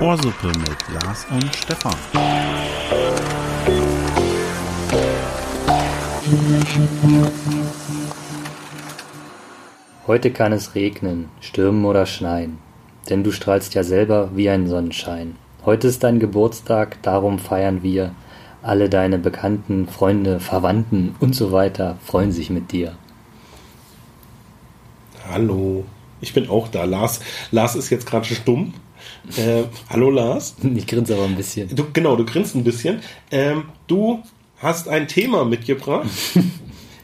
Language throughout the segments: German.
Ohrsuppe mit Lars und Stefan. Heute kann es regnen, stürmen oder schneien, denn du strahlst ja selber wie ein Sonnenschein. Heute ist dein Geburtstag, darum feiern wir. Alle deine Bekannten, Freunde, Verwandten und so weiter freuen sich mit dir. Hallo, ich bin auch da. Lars, Lars ist jetzt gerade stumm. Äh, hallo Lars. Ich grinse aber ein bisschen. Du, genau, du grinst ein bisschen. Ähm, du hast ein Thema mitgebracht.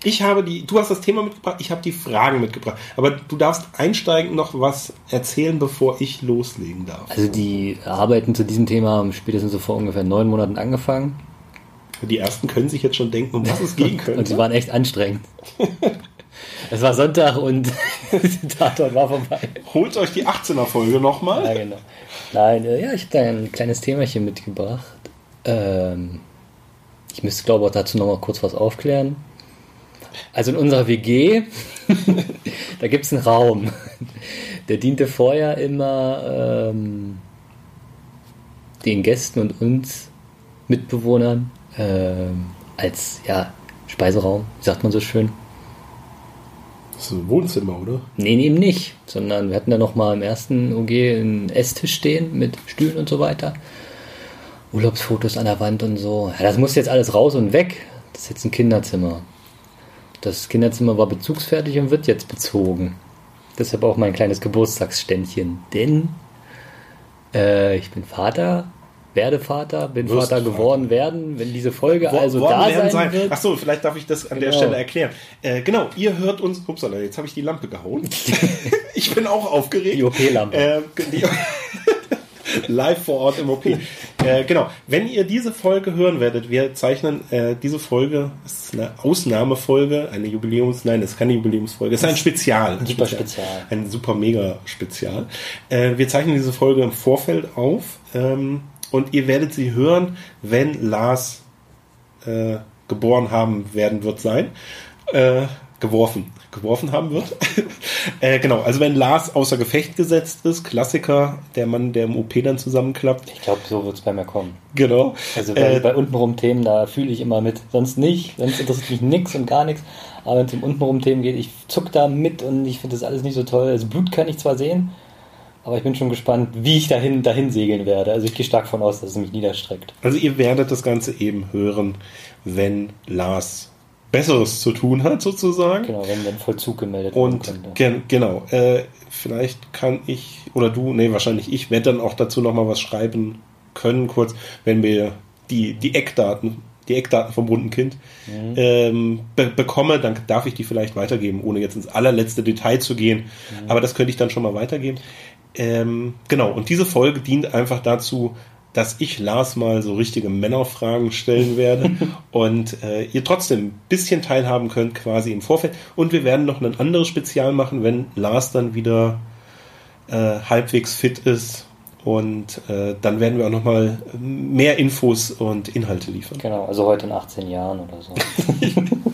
Ich habe die, du hast das Thema mitgebracht, ich habe die Fragen mitgebracht. Aber du darfst einsteigend noch was erzählen, bevor ich loslegen darf. Also die Arbeiten zu diesem Thema haben spätestens so vor ungefähr neun Monaten angefangen. Die ersten können sich jetzt schon denken, um was es gehen könnte. Und sie waren echt anstrengend. Es war Sonntag und Tatort war vorbei. Holt euch die 18er Folge nochmal. Ja, genau. Nein, äh, ja, ich habe da ein kleines Themachen mitgebracht. Ähm, ich müsste, glaube ich, dazu nochmal kurz was aufklären. Also in unserer WG, da gibt es einen Raum. Der diente vorher immer ähm, den Gästen und uns Mitbewohnern ähm, als ja, Speiseraum, sagt man so schön. Das ist ein Wohnzimmer, oder? Nee, eben nicht, sondern wir hatten da nochmal im ersten OG einen Esstisch stehen mit Stühlen und so weiter. Urlaubsfotos an der Wand und so. Ja, das muss jetzt alles raus und weg. Das ist jetzt ein Kinderzimmer. Das Kinderzimmer war bezugsfertig und wird jetzt bezogen. Deshalb auch mein kleines Geburtstagsständchen. Denn äh, ich bin Vater, werde Vater, bin Wirst Vater geworden Vater. werden, wenn diese Folge Wo- also da werden sein, wird. Achso, vielleicht darf ich das an der Genau. Stelle erklären. Äh, genau, ihr hört uns. Upsala, jetzt habe ich die Lampe gehauen. ich bin auch aufgeregt. Die OP-Lampe. Äh, live vor Ort im OP. Äh, genau, wenn ihr diese Folge hören werdet, wir zeichnen äh, diese Folge, es ist eine Ausnahmefolge, eine Jubiläums, nein, es ist keine Jubiläumsfolge, es ist ein Spezial. Ein super Spezial. Ein super mega Spezial. Äh, wir zeichnen diese Folge im Vorfeld auf ähm, und ihr werdet sie hören, wenn Lars äh, geboren haben werden wird sein. Äh, geworfen. Geworfen haben wird. äh, genau, also wenn Lars außer Gefecht gesetzt ist, Klassiker, der Mann, der im OP dann zusammenklappt. Ich glaube, so wird es bei mir kommen. Genau. Also bei, äh, bei untenrum Themen, da fühle ich immer mit. Sonst nicht. Sonst interessiert mich nichts und gar nichts. Aber wenn es um untenrum Themen geht, ich zuck da mit und ich finde das alles nicht so toll. Also Blut kann ich zwar sehen, aber ich bin schon gespannt, wie ich dahin, dahin segeln werde. Also ich gehe stark von aus, dass es mich niederstreckt. also ihr werdet das Ganze eben hören, wenn Lars Besseres zu tun hat, sozusagen. Genau, wenn dann Vollzug gemeldet werden Und gen genau, äh, vielleicht kann ich oder du, nee, wahrscheinlich ich, werde dann auch dazu nochmal was schreiben können, kurz, wenn wir die, die Eckdaten, die Eckdaten vom bunten Kind Mhm. ähm, be bekomme, dann darf ich die vielleicht weitergeben, ohne jetzt ins allerletzte Detail zu gehen. Mhm. Aber das könnte ich dann schon mal weitergeben. Ähm, genau, und diese Folge dient einfach dazu, dass ich Lars mal so richtige Männerfragen stellen werde und äh, ihr trotzdem ein bisschen teilhaben könnt quasi im Vorfeld. Und wir werden noch ein anderes Spezial machen, wenn Lars dann wieder äh, halbwegs fit ist. Und äh, dann werden wir auch nochmal mehr Infos und Inhalte liefern. Genau, also heute in 18 Jahren oder so.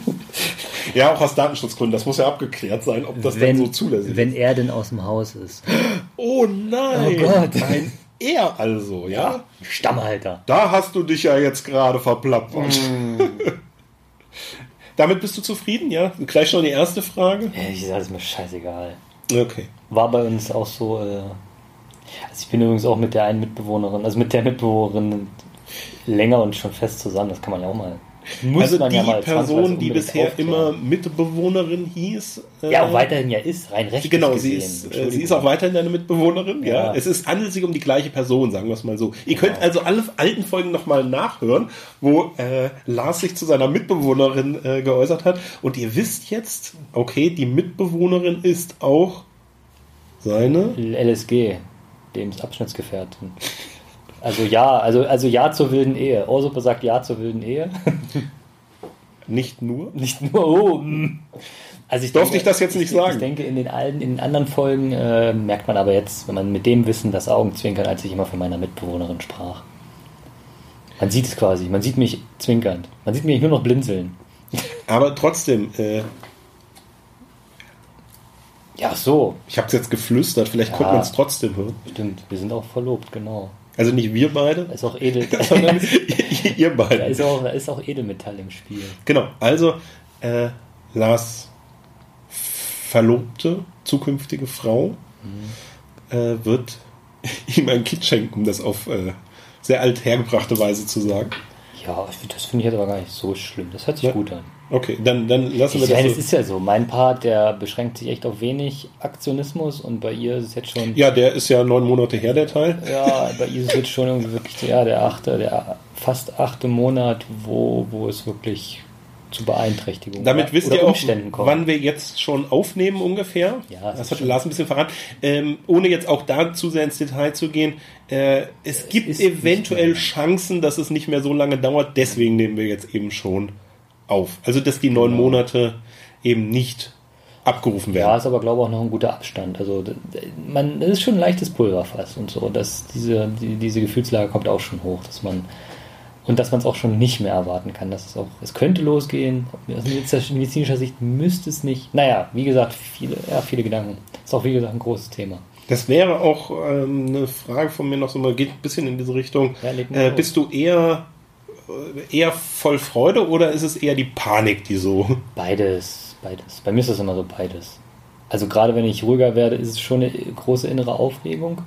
Ja, auch aus Datenschutzgründen. Das muss ja abgeklärt sein, ob das wenn, dann so zulässig wenn ist. er denn aus dem Haus ist. Oh nein! Oh Gott. Ein er also, ja? Stammhalter. Da hast du dich ja jetzt gerade verplappert. Damit bist du zufrieden, ja? Gleich schon die erste Frage. Ja, Ich sage, ist mir scheißegal. Okay. War bei uns auch so. Äh, also ich bin übrigens auch mit der einen Mitbewohnerin, also mit der Mitbewohnerin länger und schon fest zusammen. Das kann man ja auch mal. Muss also die ja Person, die bisher aufklären. immer Mitbewohnerin hieß. äh, Ja, auch weiterhin ja ist, rein rechtlich Genau, sie gesehen. ist, äh, Entschuldigung. sie ist auch weiterhin deine Mitbewohnerin. Ja. Ja. Es ist, handelt sich um die gleiche Person, sagen wir es mal so. Ihr könnt Genau. also alle alten Folgen nochmal nachhören, wo äh, Lars sich zu seiner Mitbewohnerin äh, geäußert hat. Und ihr wisst jetzt, okay, die Mitbewohnerin ist auch seine. LSG, Lebensabschnittsgefährtin. Also ja, also, also ja zur wilden Ehe. Orsuppe sagt ja zur wilden Ehe. Nicht nur. Nicht nur, oh. mm. Also ich Durfte ich das jetzt nicht sagen? Ich denke, in den, alten, in den anderen Folgen äh, merkt man aber jetzt, wenn man mit dem Wissen das Augenzwinkern, als ich immer von meiner Mitbewohnerin sprach. Man sieht es quasi, man sieht mich zwinkernd. Man sieht mich nur noch blinzeln. Aber trotzdem, äh, Ja, so. Ich habe es jetzt geflüstert, vielleicht Ja. konnte man es trotzdem hören. Stimmt, wir sind auch verlobt, genau. Also nicht wir beide, Da ist auch Edel. sondern ihr da, beide. ist auch, da ist auch Edelmetall im Spiel. Genau, also äh, Lars Verlobte, zukünftige Frau, äh, wird ihm ein Kind schenken, um das auf äh, sehr alt hergebrachte Weise zu sagen. Ja, das finde ich jetzt aber gar nicht so schlimm. Das hört sich Ja. gut an. Okay, dann, dann lassen wir Ich meine, das. es So. ist ja so. Mein Part, der beschränkt sich echt auf wenig Aktionismus und bei ihr ist es jetzt schon. Ja, der ist ja neun Monate her, der Teil. Ja, bei ihr ist es jetzt schon irgendwie wirklich ja, der achte, der fast achte Monat, wo, wo es wirklich zu Beeinträchtigungen Damit wisst ihr auch, Umständen kommt. wann wir jetzt schon aufnehmen ungefähr. Ja, das hat Lars ein bisschen verraten. Ähm, ohne jetzt auch da zu sehr ins Detail zu gehen. Äh, es gibt ist nicht eventuell. Chancen, dass es nicht mehr so lange dauert. Deswegen nehmen wir jetzt eben schon auf. Also, dass die neun. Monate eben nicht abgerufen Ja, werden. ist aber glaube ich auch noch ein guter Abstand. Also man das ist schon ein leichtes Pulverfass und so. Dass diese, die, diese Gefühlslage kommt auch schon hoch, dass man und dass man es auch schon nicht mehr erwarten kann. Dass es auch, es könnte losgehen. Aus medizinischer- Sicht müsste es nicht. Naja, wie gesagt, viele, ja, viele Gedanken. Ist auch wie gesagt ein großes Thema. Das wäre auch ähm, eine Frage von mir noch so mal, geht ein bisschen in diese Richtung. Ja, äh, bist du eher, eher voll Freude oder ist es eher die Panik, die so. Beides, beides. Bei mir ist das immer so beides. Also gerade wenn ich ruhiger werde, ist es schon eine große innere Aufregung.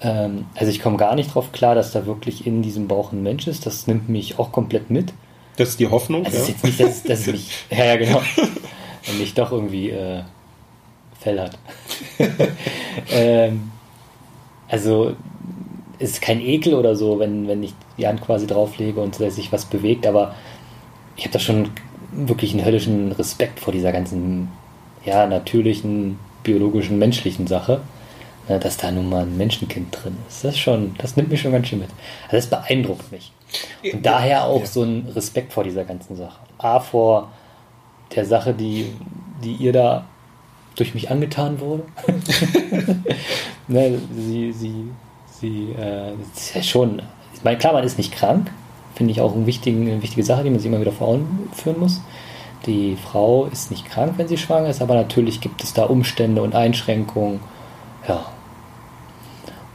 Ähm, also ich komme gar nicht drauf klar, dass da wirklich in diesem Bauch ein Mensch ist. Das nimmt mich auch komplett mit. Das ist die Hoffnung. Also es ist ja? jetzt nicht, dass, es- dass es mich, ja, ja genau, und nicht doch irgendwie äh, Fell hat. ähm, also es ist kein Ekel oder so, wenn, wenn ich die Hand quasi drauflege und sich was bewegt, aber ich habe da schon wirklich einen höllischen Respekt vor dieser ganzen, ja, natürlichen, biologischen, menschlichen Sache, ne, dass da nun mal ein Menschenkind drin ist. Das ist schon, das nimmt mich schon ganz schön mit. Also das beeindruckt mich. Und daher auch Ja. so ein Respekt vor dieser ganzen Sache. A, vor der Sache, die, die ihr da durch mich angetan wurde. ne, sie, sie, sie, äh, das ist ja schon, ich meine, klar, man ist nicht krank, finde ich auch eine wichtige Sache, die man sich immer wieder vor Augen führen muss. Die Frau ist nicht krank, wenn sie schwanger ist, aber natürlich gibt es da Umstände und Einschränkungen. Ja.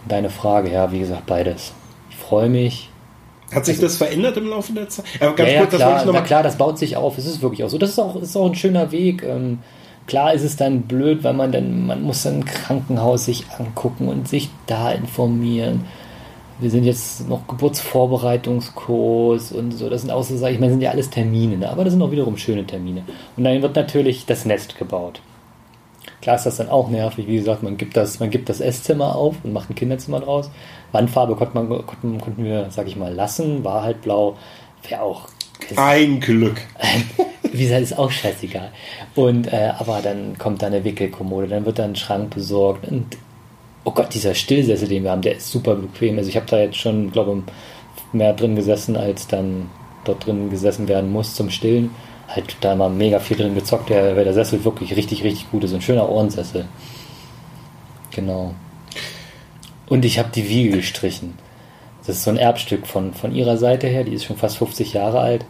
Und deine Frage, ja, wie gesagt, beides. Ich freue mich, Hat sich das verändert im Laufe der Zeit? Aber ganz ja, ja, kurz, das wollte klar, mal. klar, das baut sich auf. Es ist wirklich auch so. Das ist auch, ist auch ein schöner Weg. Ähm, klar ist es dann blöd, weil man dann, man muss dann ein Krankenhaus sich angucken und sich da informieren. Wir sind jetzt noch Geburtsvorbereitungskurs und so. Das sind auch so, sag ich mal, sind ja alles Termine, ne? aber das sind auch wiederum schöne Termine. Und dann wird natürlich das Nest gebaut. Klar ist das dann auch nervig. Wie gesagt, man gibt das, man gibt das Esszimmer auf und macht ein Kinderzimmer draus. Wandfarbe konnte man, konnten, konnten wir, sag ich mal, lassen. War halt blau. Wäre auch. Ein Glück. Wie gesagt, ist auch scheißegal. Und, äh, aber dann kommt da eine Wickelkommode, dann wird da ein Schrank besorgt. Und, oh Gott, dieser Stillsessel, den wir haben, der ist super bequem. Also ich habe da jetzt schon, glaube mehr drin gesessen, als dann dort drin gesessen werden muss zum Stillen. Halt da mal mega viel drin gezockt, der, weil der Sessel wirklich richtig, richtig gut ist. Ein schöner Ohrensessel. Genau. Und ich habe die Wiege gestrichen. Das ist so ein Erbstück von, von ihrer Seite her, die ist schon fast 50 Jahre alt.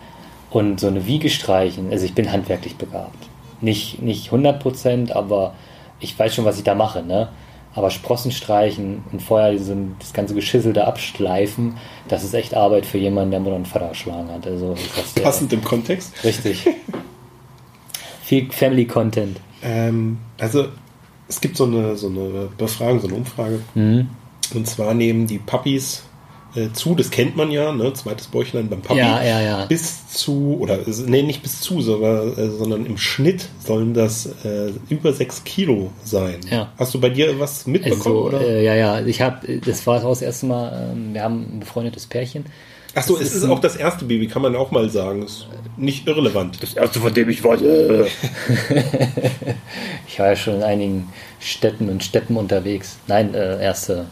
Und so eine Wiege streichen, also ich bin handwerklich begabt. Nicht, nicht 100%, aber ich weiß schon, was ich da mache, ne? Aber Sprossen streichen und vorher diese, das ganze Geschissel da abschleifen, das ist echt Arbeit für jemanden, der Mutter und Vater erschlagen hat. Also, Passend im Kontext. Richtig. Viel Family Content. Ähm, also, es gibt so eine, so eine Befragung, so eine Umfrage. Mhm. Und zwar nehmen die Puppies äh, zu, das kennt man ja, ne? zweites Bäuchlein beim Papi. Ja, ja, ja. Bis zu, oder nee, nicht bis zu, sondern, äh, sondern im Schnitt sollen das äh, über sechs Kilo sein. Ja. Hast du bei dir was mitbekommen? Also, oder? äh, ja, ja, ich habe, das war auch das erste Mal, ähm, wir haben ein befreundetes Pärchen. Achso, es ist ist auch das erste Baby, kann man auch mal sagen. Ist nicht irrelevant. Das erste, von dem ich. Äh. ich war ja schon in einigen Städten und Steppen unterwegs. Nein, äh, erste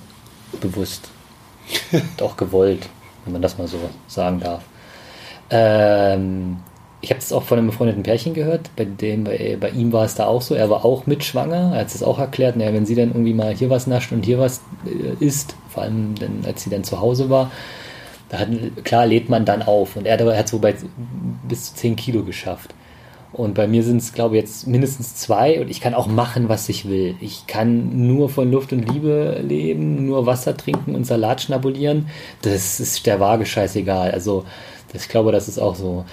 bewusst. Und auch gewollt, wenn man das mal so sagen darf. Ähm, ich habe das auch von einem befreundeten Pärchen gehört, bei dem, bei, bei ihm war es da auch so, er war auch mitschwanger, er hat es auch erklärt, naja, wenn sie dann irgendwie mal hier was nascht und hier was äh, isst, vor allem dann, als sie dann zu Hause war, da hat, klar lädt man dann auf und er hat es wobei bis zu 10 Kilo geschafft. Und bei mir sind es, glaube ich, jetzt mindestens zwei und ich kann auch machen, was ich will. Ich kann nur von Luft und Liebe leben, nur Wasser trinken und Salat schnabulieren. Das ist der Waage scheißegal. Also, ich glaube, das ist auch so.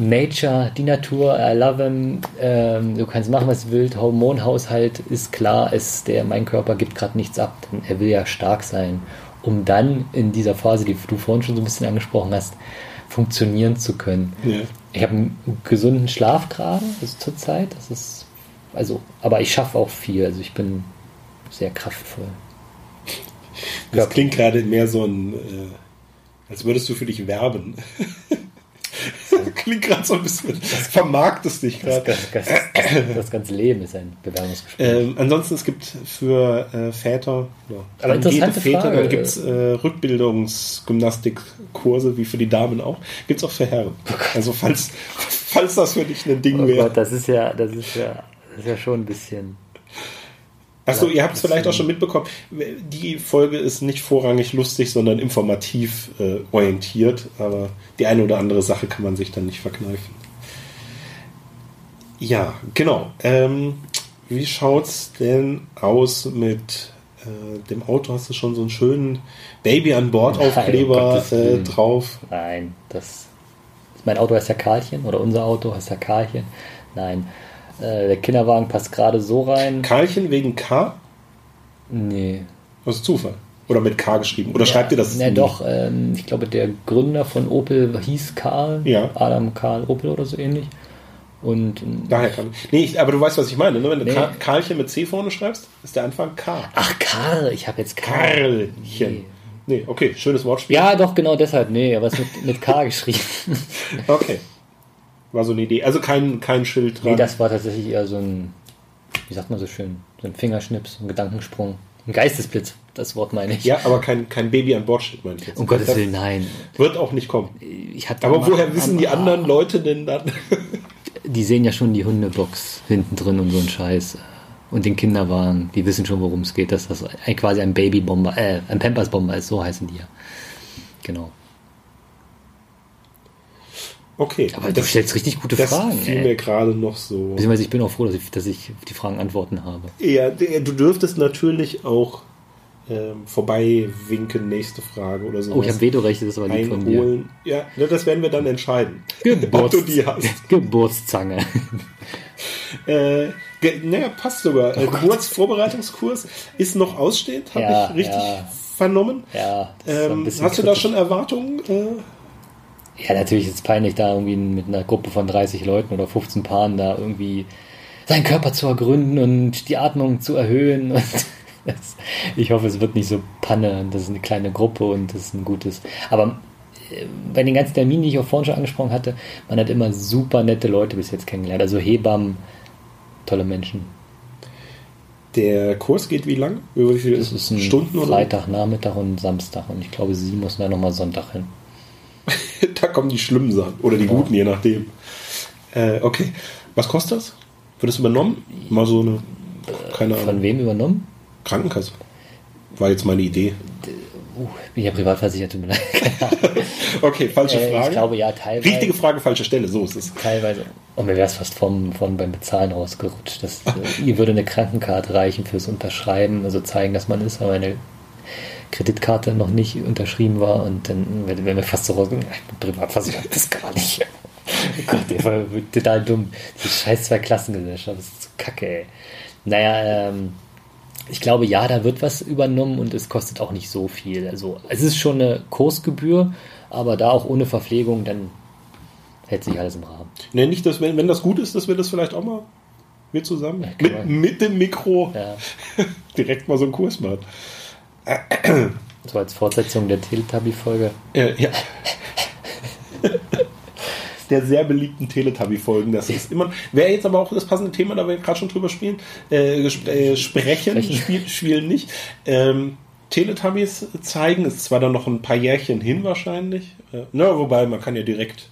Nature, die Natur, I love him. Ähm, du kannst machen, was du willst. Hormonhaushalt ist klar, ist der, mein Körper gibt gerade nichts ab. Er will ja stark sein, um dann in dieser Phase, die du vorhin schon so ein bisschen angesprochen hast, funktionieren zu können. Ja. Ich habe einen gesunden Schlaf gerade, also zurzeit. Das ist, also, aber ich schaffe auch viel. Also ich bin sehr kraftvoll. Das klingt gerade mehr so ein, äh, als würdest du für dich werben. klingt gerade so ein bisschen, vermarktest dich Das, gerade. das, das, das ganze Leben ist ein Bewerbungsgespräch. Ähm, ansonsten, es gibt für äh, Väter, ja, interessante Väter, Frage. dann gibt es äh, Rückbildungsgymnastikkurse, wie für die Damen auch. Gibt es auch für Herren. Also falls, falls das für dich ein Ding oh wäre. Das ist ja, das ist ja, das ist ja schon ein bisschen. Achso, ihr habt es vielleicht auch schon mitbekommen. Die Folge ist nicht vorrangig lustig, sondern informativ äh, orientiert. Aber die eine oder andere Sache kann man sich dann nicht verkneifen. Ja, genau. Ähm, wie schaut's denn aus mit äh, dem Auto? Hast du schon so einen schönen Baby an Bord Aufkleber Gottes äh, drauf? Nein, das. Mein Auto heißt ja Karlchen oder unser Auto heißt ja Karlchen. Nein. Äh, der Kinderwagen passt gerade so rein. Karlchen wegen K? Nee. Aus Zufall. Oder mit K geschrieben? Oder schreibt ihr das? Ja, nie? doch. Ähm, ich glaube, der Gründer von Opel hieß Karl. Ja. Adam Karl Opel oder so ähnlich. Und ähm, Daher kann Nee, ich, aber du weißt, was ich meine. Ne? Wenn du Nee. Ka- Karlchen mit C vorne schreibst, ist der Anfang K. ach Karl, ich habe jetzt Karl. Karlchen. Nee. Nee, okay, schönes Wortspiel. Ja, doch genau deshalb. Nee, aber es ist mit, mit K geschrieben. Okay. War so eine Idee. Also kein, kein Schild dran. nee, das war tatsächlich eher so ein, wie sagt man so schön, so ein Fingerschnips, ein Gedankensprung, ein Geistesblitz. Das Wort meine ich. ja, aber kein, kein Baby an Bord steht, meine ich jetzt. Um Gottes Willen, nein. Wird auch nicht kommen. Ich hatte Aber woher wissen die anderen Leute denn dann? Die sehen ja schon die Hundebox hinten drin und so ein Scheiß. Und den Kinderwagen, die wissen schon, worum es geht, dass das quasi ein Babybomber, äh, ein Pampers-Bomber ist, so heißen die ja. Genau. Okay. Aber du stellst richtig gute das Fragen. fiel ey. mir gerade noch so. Beziehungsweise ich bin auch froh, dass ich, dass ich die Fragen Antworten habe. Ja, d- du dürftest natürlich auch ähm, vorbei winken, nächste Frage oder so. Oh, ich habe Vetorechte, das ist aber lieb einholen. Ja, ne, das werden wir dann entscheiden. Ob Geburts du die hast. Geburtszange. Äh, ge- naja, passt sogar. Äh, Geburtsvorbereitungskurs ist noch ausstehend, habe Oh Ja, ich richtig ja. vernommen. Ja, das Ähm, hast du da schon Erwartungen? Äh, Ja, natürlich ist es peinlich, da irgendwie mit einer Gruppe von 30 Leuten oder 15 Paaren da irgendwie seinen Körper zu ergründen und die Atmung zu erhöhen. Und das, ich hoffe, es wird nicht so Panne. Das ist eine kleine Gruppe und das ist ein gutes. Aber äh, bei den ganzen Terminen, die ich auch vorhin schon angesprochen hatte, man hat immer super nette Leute bis jetzt kennengelernt. Also Hebammen, tolle Menschen. der Kurs geht wie lang? Über wie viele Das ist ein Stunden oder? Freitag, Nachmittag und Samstag. Und ich glaube, sie muss da nochmal Sonntag hin. da kommen die schlimmen Sachen. Oder die guten, je nachdem. Äh, okay. Was kostet das? Wird das übernommen? Mal so eine, keine Von Ahnung, wem übernommen? Krankenkasse. War jetzt meine Idee. Uh, bin ja privatversichert. tut mir leid. Okay, falsche Äh, Frage. Ich glaube ja, teilweise. Richtige Frage, falsche Stelle. So ist es. Teilweise. Und mir wäre es fast vom, von beim Bezahlen rausgerutscht. Das, äh, ihr würde eine Krankenkarte reichen fürs Unterschreiben, also zeigen, dass man ist, aber eine Kreditkarte noch nicht unterschrieben war und dann wäre wär mir fast so raus, ich bin privatversichert, das gar nicht. Oh Gott, der war total dumm. Die scheiß Zwei-Klassengesellschaft, das ist so kacke, ey. Naja, ähm, ich glaube, ja, da wird was übernommen und es kostet auch nicht so viel. Also es ist schon eine Kursgebühr, aber da auch ohne Verpflegung, dann hält sich alles im Rahmen. Ne, nicht, dass, wenn, wenn das gut ist, dass wir das vielleicht auch mal wir zusammen kann mit, man. mit dem Mikro Ja. direkt mal so einen Kurs machen. So als Fortsetzung der Teletubby-Folge. Äh, ja. Der sehr beliebten Teletubby-Folgen. Das ist immer. Wäre jetzt aber auch das passende Thema, da wir gerade schon drüber spielen. Äh, äh, sprechen. Spiel, spielen nicht. Ähm, Teletubbies zeigen, ist zwar dann noch ein paar Jährchen hin wahrscheinlich. Äh, na, wobei man kann ja direkt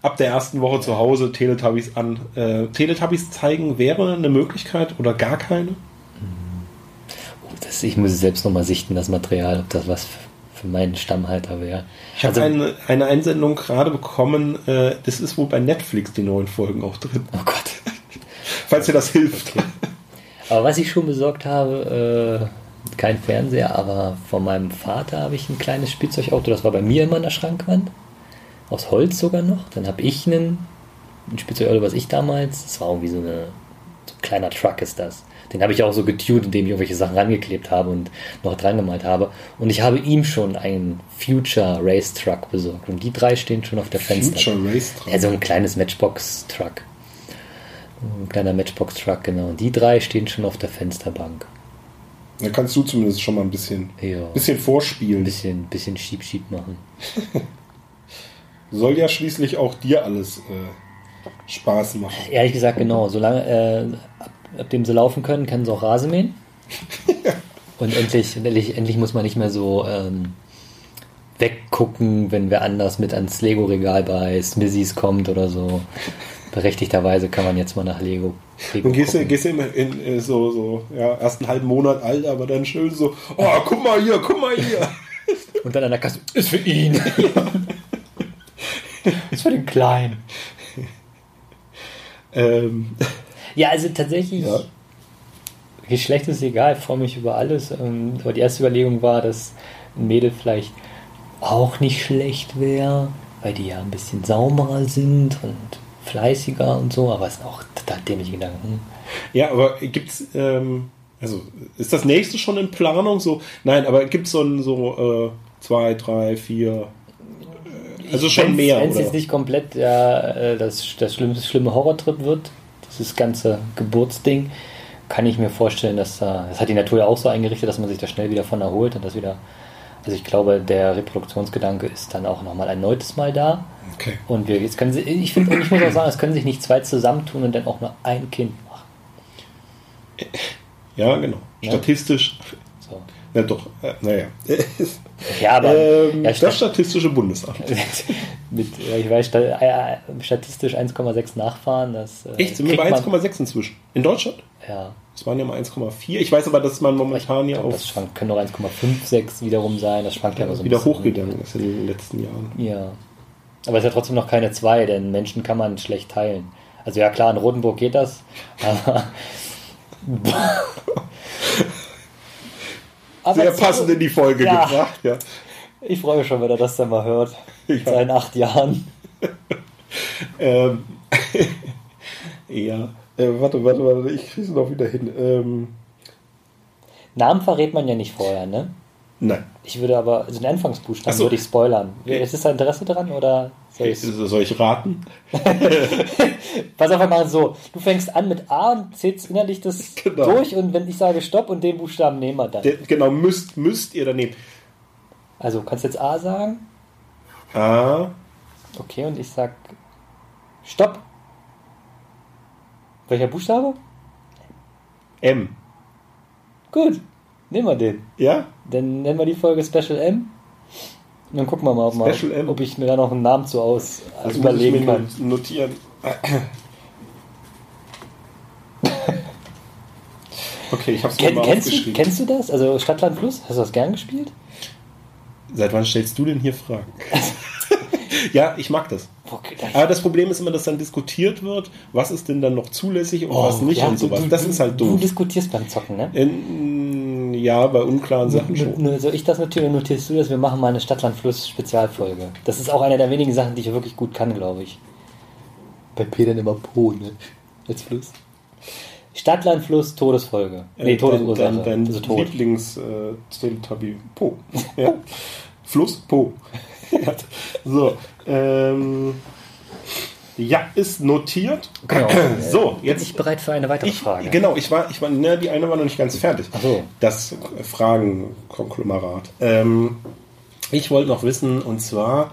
ab der ersten Woche zu Hause Teletubbies an. Äh, Teletubbies zeigen wäre eine Möglichkeit oder gar keine. Das, ich muss es selbst nochmal sichten, das Material, ob das was für für meinen Stammhalter wäre. Ich habe eine, eine Einsendung gerade bekommen, äh, das ist wohl bei Netflix die neuen Folgen auch drin. Oh Gott. Falls dir das hilft. Aber was ich schon besorgt habe, äh, kein Fernseher, aber von meinem Vater habe ich ein kleines Spielzeugauto, das war bei mir immer in der Schrankwand. Aus Holz sogar noch. Dann habe ich einen, ein Spielzeugauto, was ich damals, das war irgendwie so, eine, so ein kleiner Truck ist das. Den habe ich auch so getuned, indem ich irgendwelche Sachen rangeklebt habe und noch dran gemalt habe. Und ich habe ihm schon einen Future Race Truck besorgt. Und die drei stehen schon auf der Fenster. Future Race Truck. Ja, so ein kleines Matchbox Truck. Ein kleiner Matchbox Truck, genau. Und die drei stehen schon auf der Fensterbank. Da kannst du zumindest schon mal ein bisschen, Ja. bisschen vorspielen. Ein bisschen, bisschen Schieb, Schieb machen. Soll ja schließlich auch dir alles äh, Spaß machen. Ehrlich gesagt, genau. Solange, äh, ab, ab dem sie laufen können, können sie auch Rasen mähen. Und endlich, endlich, endlich muss man nicht mehr so ähm, weggucken, wenn wer anders mit ans Lego-Regal bei Smithies kommt oder so. Berechtigterweise kann man jetzt mal nach Lego. Lego Und gehst du, gehst du immer in äh, so, so, ja, erst einen halben Monat alt, aber dann schön so, oh, guck mal hier, guck mal hier. Und dann an der Kasse, ist für ihn. ist für den Kleinen. ähm, Ja, also tatsächlich, ja. Geschlecht ist egal, ich freue mich über alles. Ähm, Aber die erste Überlegung war, dass ein Mädel vielleicht auch nicht schlecht wäre, weil die ja ein bisschen sauberer sind und fleißiger und so, aber es sind auch total dämliche Gedanken. Ja, aber gibt's, ähm, also ist das nächste schon in Planung? So, nein, aber gibt's so ein so äh, zwei, drei, vier, äh, also schon Wenn's- mehr, Wenn es jetzt nicht komplett ja, äh, das, das schlimme, schlimme Horrortrip wird, dieses ganze Geburtsding, kann ich mir vorstellen, dass da, das hat die Natur ja auch so eingerichtet, dass man sich da schnell wieder von erholt und das wieder, also ich glaube, der Reproduktionsgedanke ist dann auch nochmal ein neutes Mal da. Okay. Und wir, jetzt können sie, ich finde, ich muss auch sagen, es können sich nicht zwei zusammentun und dann auch nur ein Kind machen. Ja, genau. Ja. Statistisch. Na doch, äh, naja. Ja, aber ähm, ja, das stat- Statistische Bundesamt. mit, ja, ich weiß, sta- äh, statistisch 1,6 nachfahren, das äh, Echt, sind wir bei kriegt man- 1,6 inzwischen? In Deutschland? Ja, Das waren ja mal 1,4. Ich weiß aber, dass man momentan ja auf das schwankt, können auch 1,56 wiederum sein, das schwankt ja aber so ein wieder bisschen. hochgegangen ist in den letzten Jahren. Ja. Aber es ist ja trotzdem noch keine zwei, denn Menschen kann man schlecht teilen. Also ja klar, in Rotenburg geht das, aber. aber Sehr passend in die Folge Ja. gebracht, ja. Ich freue mich schon, wenn er das dann mal hört. In Ja. seinen acht Jahren. Ähm, ja. Äh, warte, warte, warte, ich kriege es noch wieder hin. Ähm, Namen verrät man ja nicht vorher, ne? Nein. Ich würde aber, also den Anfangsbuchstaben so. würde ich spoilern. Ist das da Interesse dran oder soll ich's? Soll ich raten? Pass auf, wir machen so. Du fängst an mit A und zählst innerlich das Genau. durch und wenn ich sage Stopp und den Buchstaben nehmen wir dann. Der, genau, müsst, müsst ihr dann nehmen. Also kannst du jetzt A sagen? A, Okay, und ich sag Stopp. Welcher Buchstabe? M. Gut, nehmen wir den. Ja? Dann nennen wir die Folge Special M. Und dann gucken wir mal, ob, mal, ob ich mir da noch einen Namen zu aus Das muss ich überlegen mir kann. notieren. Okay, ich mir Ken, mal kennst, du, aufgeschrieben. kennst du das? Also Stadtland Fluss? Hast du das gern gespielt? Seit wann stellst du denn hier Fragen? ja, ich mag das. Aber das Problem ist immer, dass dann diskutiert wird, was ist denn dann noch zulässig und was nicht Oh, ja, und sowas. du- Das du- ist halt Du doof. diskutierst beim Zocken, ne? In, ja, bei unklaren Sachen schon. Nur soll ich das notieren, notierst du das? Wir machen mal eine Stadtland-Fluss-Spezialfolge. Das ist auch eine der wenigen Sachen, die ich wirklich gut kann, glaube ich. Bei Peter immer Po, ne? Als Fluss. Stadtland-Fluss, Todesfolge. Nee, Äh, Todesursache. Dein, dein also tot. Lieblings äh, Po. Ja. Fluss Po. So, ähm, ja, ist notiert. Genau. So, Bin jetzt ich bereit für eine weitere Ich, Frage? Genau, ich war, ich war, ne, die eine war noch nicht ganz fertig. Ach so. Das Fragenkonglomerat. Ähm, ich wollte noch wissen, und zwar,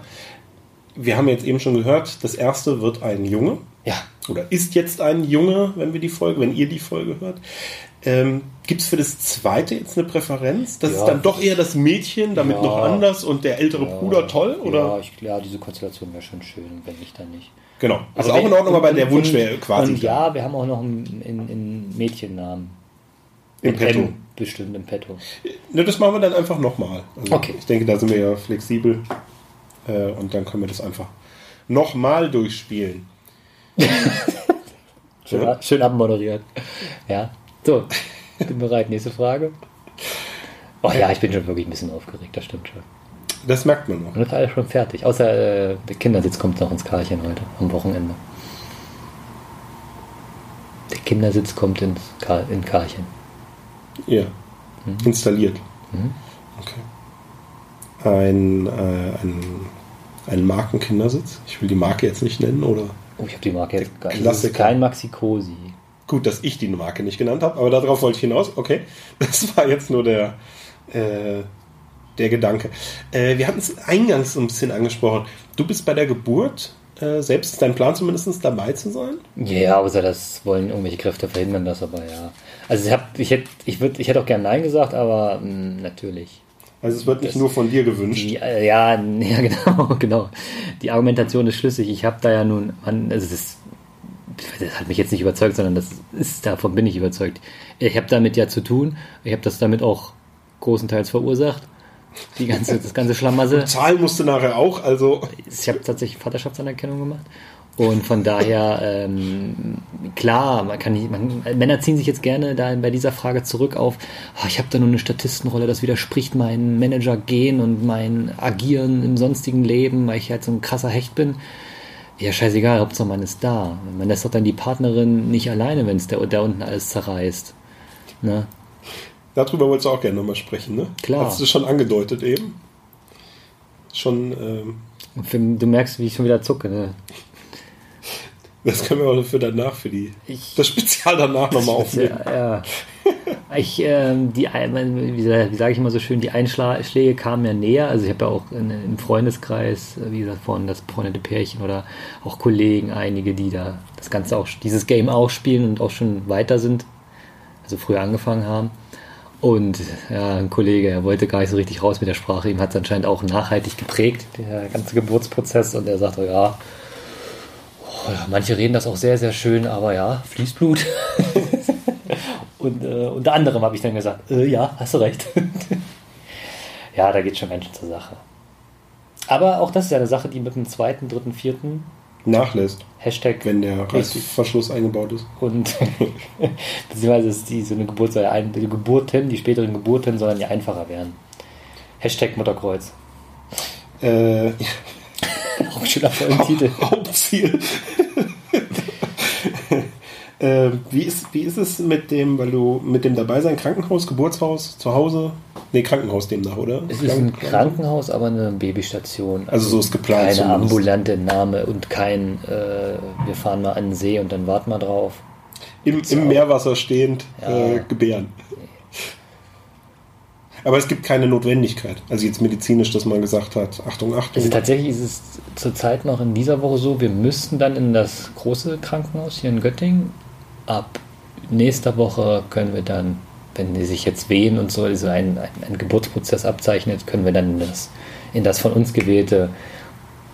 wir haben jetzt eben schon gehört, das erste wird ein Junge. Ja. Oder ist jetzt ein Junge, wenn wir die Folge, wenn ihr die Folge hört. Ähm, Gibt es für das zweite jetzt eine Präferenz? Das Ja. ist dann doch eher das Mädchen, damit Ja. noch anders und der ältere Bruder toll? Oder? Ja, ich, ja, diese Konstellation wäre schon schön, wenn ich dann nicht. Genau. Also wenn- auch in Ordnung, aber der Wunsch wäre quasi Und ja, wir haben auch noch einen, einen, einen Mädchennamen. Im Petto. M bestimmt im Petto. Ne, das machen wir dann einfach nochmal. Also Okay. Ich denke, da sind wir ja flexibel. Äh, und dann können wir das einfach nochmal durchspielen. Schön, Ja. schön abmoderiert. Ja. So, bin bereit. Nächste Frage. Oh ja, ich bin schon wirklich ein bisschen aufgeregt, das stimmt schon. Das merkt man noch. Und das ist alles schon fertig. Außer äh, der Kindersitz kommt noch ins Karchen heute, am Wochenende. Der Kindersitz kommt ins Kar in Karchen. Ja. Mhm. Installiert. Okay. Ein, äh, ein, ein Markenkindersitz. Ich will die Marke jetzt nicht nennen, oder? Oh, ich habe die Marke jetzt gar nicht. Das ist kein Maxi Cosi. Gut, dass ich die Marke nicht genannt habe, aber darauf wollte ich hinaus. Okay, das war jetzt nur der, äh, der Gedanke. Äh, wir hatten es eingangs so ein bisschen angesprochen. Du bist bei der Geburt, äh, selbst ist dein Plan zumindest dabei zu sein? Ja, außer das wollen irgendwelche Kräfte verhindern das, aber ja. Also ich, hab, ich, hätte, ich, würd, ich hätte auch gerne Nein gesagt, aber mh, natürlich. Also es wird nicht Das- nur von dir gewünscht. Die, äh, ja, ja, genau, genau. Die Argumentation ist schlüssig. Ich habe da ja nun, man, also es ist, das hat mich jetzt nicht überzeugt, sondern das ist, davon bin ich überzeugt. Ich habe damit ja zu tun. Ich habe das damit auch großenteils verursacht. Die ganze, das ganze Schlamassel. Zahlen musste nachher auch, also Ich habe tatsächlich Vaterschaftsanerkennung gemacht. Und von daher, ähm, klar, man kann nicht, man, Männer ziehen sich jetzt gerne da bei dieser Frage zurück auf, "Ah, ich habe da nur eine Statistenrolle, das widerspricht meinem Manager-Gehen und mein Agieren im sonstigen Leben, weil ich halt so ein krasser Hecht bin. Ja, scheißegal, Hauptsache man ist da. Man lässt doch dann die Partnerin nicht alleine, wenn es der unten alles zerreißt. Ne? Darüber wolltest du auch gerne nochmal sprechen, ne? Klar. Hast du schon angedeutet eben? Schon, ähm, du merkst, wie ich schon wieder zucke. Ne? das können wir auch für danach, für die, Ich- das Spezial danach nochmal aufnehmen. Ja, ja. Ich, ähm, die, wie, sa- wie sage ich immer so schön, die Einschläge kamen ja näher. Also ich habe ja auch in, im Freundeskreis, äh, wie gesagt, vorhin das befreundete Pärchen oder auch Kollegen, einige, die da das Ganze auch, dieses Game auch spielen und auch schon weiter sind, also früher angefangen haben. Und ja, ein Kollege, er wollte gar nicht so richtig raus mit der Sprache. Ihm hat es anscheinend auch nachhaltig geprägt, der ganze Geburtsprozess. Und er sagte, ja, oh, ja, manche reden das auch sehr, sehr schön, aber ja, Fließblut. Und äh, unter anderem habe ich dann gesagt, äh, ja, hast du recht. ja, da geht schon ganz schön zur Sache. Aber auch das ist ja eine Sache, die mit dem zweiten, dritten, vierten Nachlässt, Hashtag wenn der Reißverschluss eingebaut ist. und beziehungsweise ist die so eine Geburt soll ja ein, die Geburten, die späteren Geburten sollen ja einfacher werden. Hashtag Mutterkreuz. Äh, Auch ein schöner Folgentitel. Hauptziel. äh, wie, ist, wie ist es mit dem, weil du mit dem dabei sein, Krankenhaus, Geburtshaus, zu Hause? Nee, Krankenhaus demnach, oder? Es ist ein Krankenhaus, aber eine Babystation. Also so ist geplant Keine zumindest. ambulante Name und kein, äh, wir fahren mal an den See und dann warten wir drauf. Im, im Meerwasser stehend Ja. äh, gebären. Aber es gibt keine Notwendigkeit. Also jetzt medizinisch, dass man gesagt hat, Achtung, Achtung. Also tatsächlich ist es zurzeit noch in dieser Woche so, wir müssten dann in das große Krankenhaus hier in Göttingen. Ab nächster Woche können wir dann, wenn die sich jetzt wehen und so, also ein, ein, ein Geburtsprozess abzeichnet, können wir dann in das, in das von uns gewählte,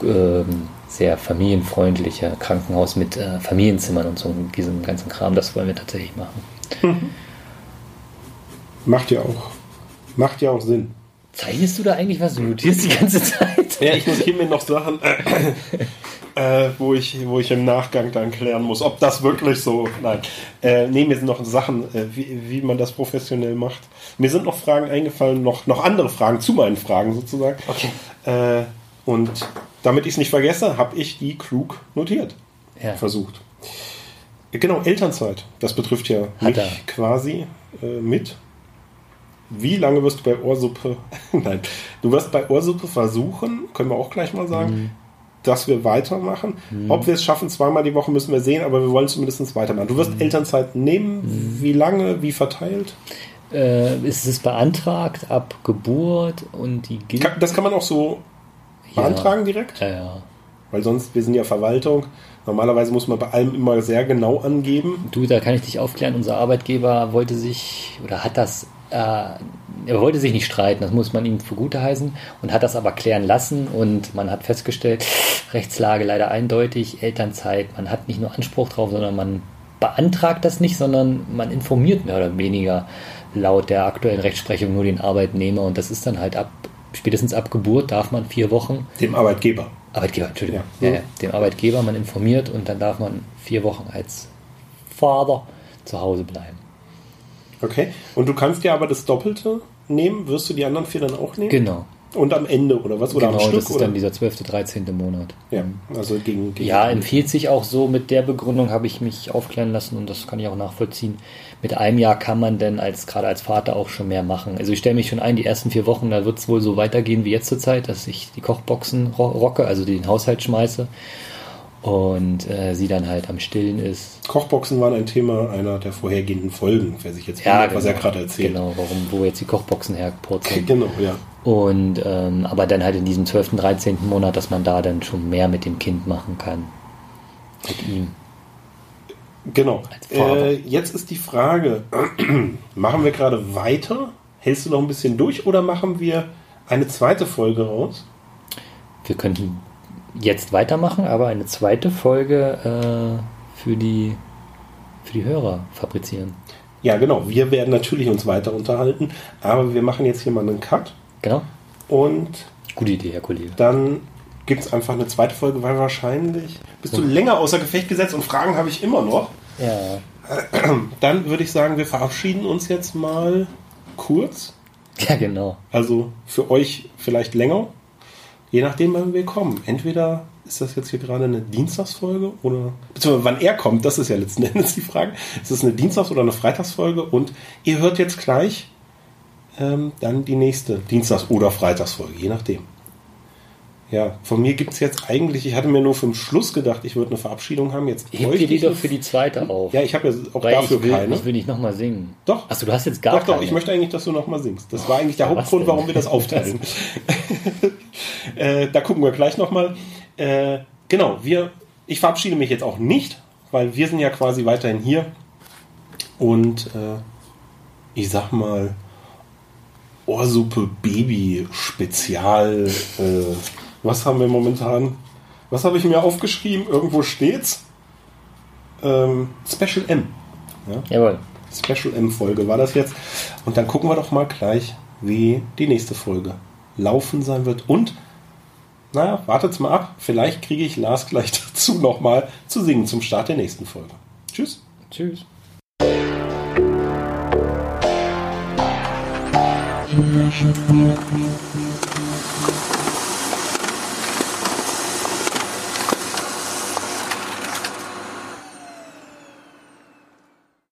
ähm, sehr familienfreundliche Krankenhaus mit äh, Familienzimmern und so und diesem ganzen Kram, das wollen wir tatsächlich machen. Macht ja auch. Macht ja auch Sinn. Zeichnest du da eigentlich was? Du notierst die ganze Zeit. Ja, ich notiere mir noch Sachen, äh, wo, ich, wo ich im Nachgang dann klären muss, ob das wirklich so. Nein. Äh, nee, mir sind noch Sachen, äh, wie, wie man das professionell macht. Mir sind noch Fragen eingefallen, noch, noch andere Fragen zu meinen Fragen sozusagen. Okay. Äh, und damit ich es nicht vergesse, habe ich die klug notiert. Ja. Versucht. Genau, Elternzeit. Das betrifft ja Hat mich er. quasi äh, mit. Wie lange wirst du bei Ohrsuppe? Nein, du wirst bei Ohrsuppe versuchen, können wir auch gleich mal sagen, Mhm. Dass wir weitermachen. Ob wir es schaffen, zweimal die Woche müssen wir sehen, aber wir wollen zumindest weitermachen. Du Mhm. wirst Elternzeit nehmen. Wie lange? Wie verteilt? Äh, ist es beantragt ab Geburt und die gilt. Das kann man auch so Ja. beantragen direkt, Ja, ja. weil sonst, wir sind ja Verwaltung. Normalerweise muss man bei allem immer sehr genau angeben. Du, da kann ich dich aufklären. Unser Arbeitgeber wollte sich oder hat das, er wollte sich nicht streiten, das muss man ihm zugute heißen und hat das aber klären lassen und man hat festgestellt, Rechtslage leider eindeutig, Elternzeit, man hat nicht nur Anspruch drauf, sondern man beantragt das nicht, sondern man informiert mehr oder weniger laut der aktuellen Rechtsprechung nur den Arbeitnehmer und das ist dann halt ab, spätestens ab Geburt darf man vier Wochen. Dem Arbeitgeber. Arbeitgeber, Entschuldigung. Ja. Ja, ja, dem Arbeitgeber man informiert und dann darf man vier Wochen als Vater zu Hause bleiben. Okay. Und du kannst dir aber das Doppelte nehmen. Wirst du die anderen vier dann auch nehmen? Genau. Und am Ende oder was? Oder genau, am Stück? das ist oder? dann dieser 12., 13. Monat. ja, also gegen, gegen Ja, empfiehlt sich auch so, mit der Begründung habe ich mich aufklären lassen und das kann ich auch nachvollziehen. Mit einem Jahr kann man denn als gerade als Vater auch schon mehr machen. Also ich stelle mich schon ein, die ersten vier Wochen, da wird es wohl so weitergehen wie jetzt zur Zeit, dass ich die Kochboxen ro rocke, also den Haushalt schmeiße und äh, sie dann halt am Stillen ist. Kochboxen waren ein Thema einer der vorhergehenden Folgen, wer sich jetzt wundert, was er gerade erzählt. Genau, warum, wo jetzt die Kochboxen herpurzeln. Genau, ja. Und ähm, aber dann halt in diesem 12., 13. Monat, dass man da dann schon mehr mit dem Kind machen kann. Mit ihm. Genau. Äh, jetzt ist die Frage, machen wir gerade weiter? Hältst du noch ein bisschen durch oder machen wir eine zweite Folge raus? Wir könnten jetzt weitermachen, aber eine zweite Folge äh, für, die, für die Hörer fabrizieren. Ja, genau. Wir werden natürlich uns weiter unterhalten, aber wir machen jetzt hier mal einen Cut Genau. und Gute Idee, Herr Kollege. dann gibt es einfach eine zweite Folge, weil wahrscheinlich bist du länger außer Gefecht gesetzt und Fragen habe ich immer noch. Ja. Dann würde ich sagen, wir verabschieden uns jetzt mal kurz. Ja, genau. Also für euch vielleicht länger, je nachdem, wann wir kommen. Entweder ist das jetzt hier gerade eine Dienstagsfolge oder beziehungsweise wann er kommt, das ist ja letzten Endes die Frage. Ist es eine Dienstags- oder eine Freitagsfolge? Und ihr hört jetzt gleich ähm, dann die nächste Dienstags- oder Freitagsfolge, je nachdem. Ja, von mir gibt es jetzt eigentlich, ich hatte mir nur für den Schluss gedacht, ich würde eine Verabschiedung haben. Jetzt Heb dir die ich doch für die zweite auf. Ja, ich habe ja auch Weil dafür ich will, keine. Ich will nicht nochmal singen. Doch. Achso, du hast jetzt gar Doch, doch, keine. ich möchte eigentlich, dass du nochmal singst. Das war eigentlich der Ja, Hauptgrund, warum wir das aufteilen. äh, da gucken wir gleich nochmal. Äh, genau, wir, ich verabschiede mich jetzt auch nicht, weil wir sind ja quasi weiterhin hier. Und äh, ich sag mal, Ohrsuppe Baby Spezial. Äh, was haben wir momentan? Was habe ich mir aufgeschrieben? Irgendwo steht's. Ähm, Special M. Ja? Jawohl. Special M-Folge war das jetzt. Und dann gucken wir doch mal gleich, wie die nächste Folge laufen sein wird. Und, naja, wartet's mal ab. Vielleicht kriege ich Lars gleich dazu nochmal zu singen zum Start der nächsten Folge. Tschüss. Tschüss.